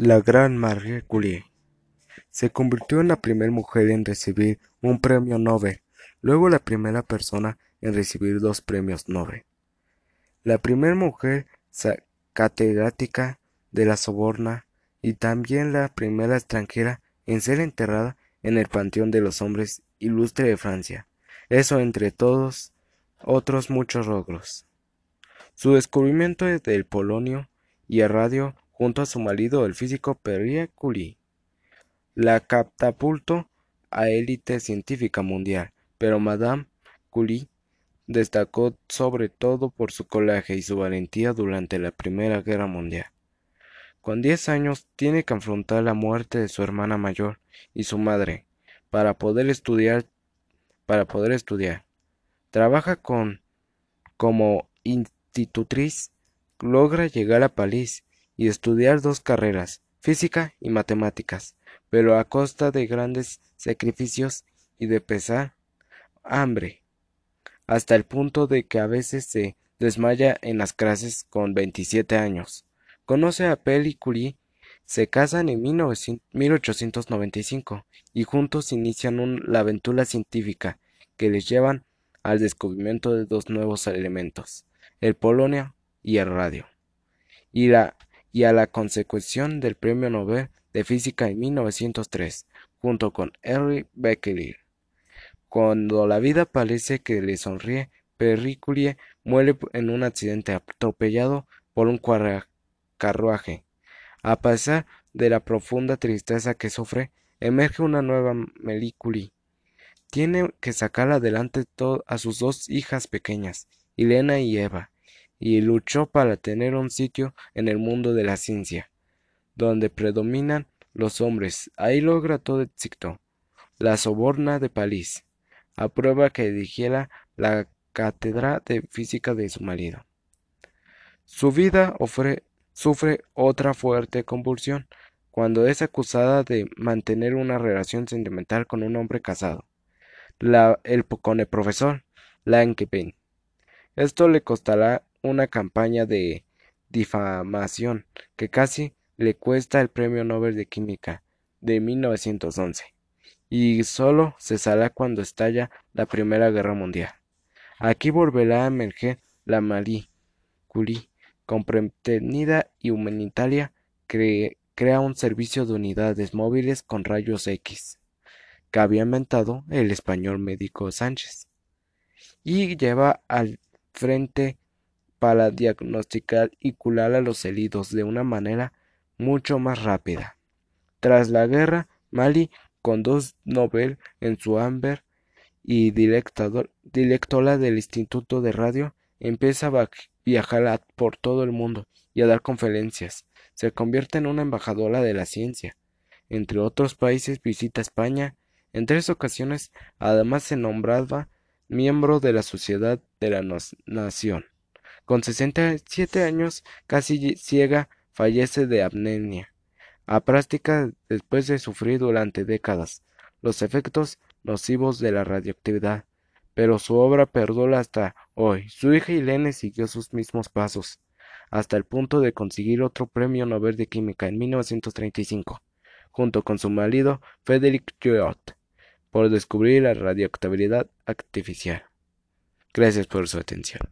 La gran Marie Curie se convirtió en la primera mujer en recibir un premio Nobel, luego la primera persona en recibir dos premios Nobel. La primera mujer catedrática de la Soborna y también la primera extranjera en ser enterrada en el Panteón de los Hombres Ilustre de Francia. Eso entre todos otros muchos logros. Su descubrimiento del polonio y el radio junto a su marido el físico Pierre Curie. La catapultó a élite científica mundial, pero Madame Curie destacó sobre todo por su coraje y su valentía durante la Primera Guerra Mundial. Con diez años tiene que afrontar la muerte de su hermana mayor y su madre para poder estudiar para poder estudiar. Trabaja con como institutriz, logra llegar a París y estudiar dos carreras, física y matemáticas, pero a costa de grandes sacrificios y de pesar hambre, hasta el punto de que a veces se desmaya en las clases con 27 años. Conoce a Pelle Curie, se casan en 1895 y juntos inician la aventura científica que les llevan al descubrimiento de dos nuevos elementos, el polonio y el radio. Y la y a la consecución del Premio Nobel de Física en 1903, junto con Henry Becquerel. Cuando la vida parece que le sonríe, Pierre Curie muere en un accidente atropellado por un carruaje. A pesar de la profunda tristeza que sufre, emerge una nueva Marie Curie. Tiene que sacar adelante a sus dos hijas pequeñas, Elena y Eva, y luchó para tener un sitio en el mundo de la ciencia, donde predominan los hombres. Ahí logra todo éxito. La Soborna de París aprueba que dirigiera la cátedra de física de su marido. Su vida sufre otra fuerte convulsión cuando es acusada de mantener una relación sentimental con un hombre casado, el, con el profesor Langevin. Esto le costará una campaña de difamación que casi le cuesta el Premio Nobel de Química de 1911 y solo cesará cuando estalla la Primera Guerra Mundial. Aquí volverá a emerger la Marie Curie, y humanitaria, crea un servicio de unidades móviles con rayos X, que había inventado el español médico Sánchez, y lleva al frente para diagnosticar y curar a los heridos de una manera mucho más rápida. Tras la guerra, Mali, con dos Nobel en su Amber y directora del Instituto de Radio, empieza a viajar por todo el mundo y a dar conferencias. Se convierte en una embajadora de la ciencia. Entre otros países visita España. En tres ocasiones, además, se nombraba miembro de la Sociedad de la Nación. Con sesenta siete años, casi ciega, fallece de apnea práctica después de sufrir durante décadas los efectos nocivos de la radioactividad. Pero su obra perdura hasta hoy. Su hija Helene siguió sus mismos pasos, hasta el punto de conseguir otro premio Nobel de Química en 1935, junto con su marido Frederick Joliot, por descubrir la radioactividad artificial. Gracias por su atención.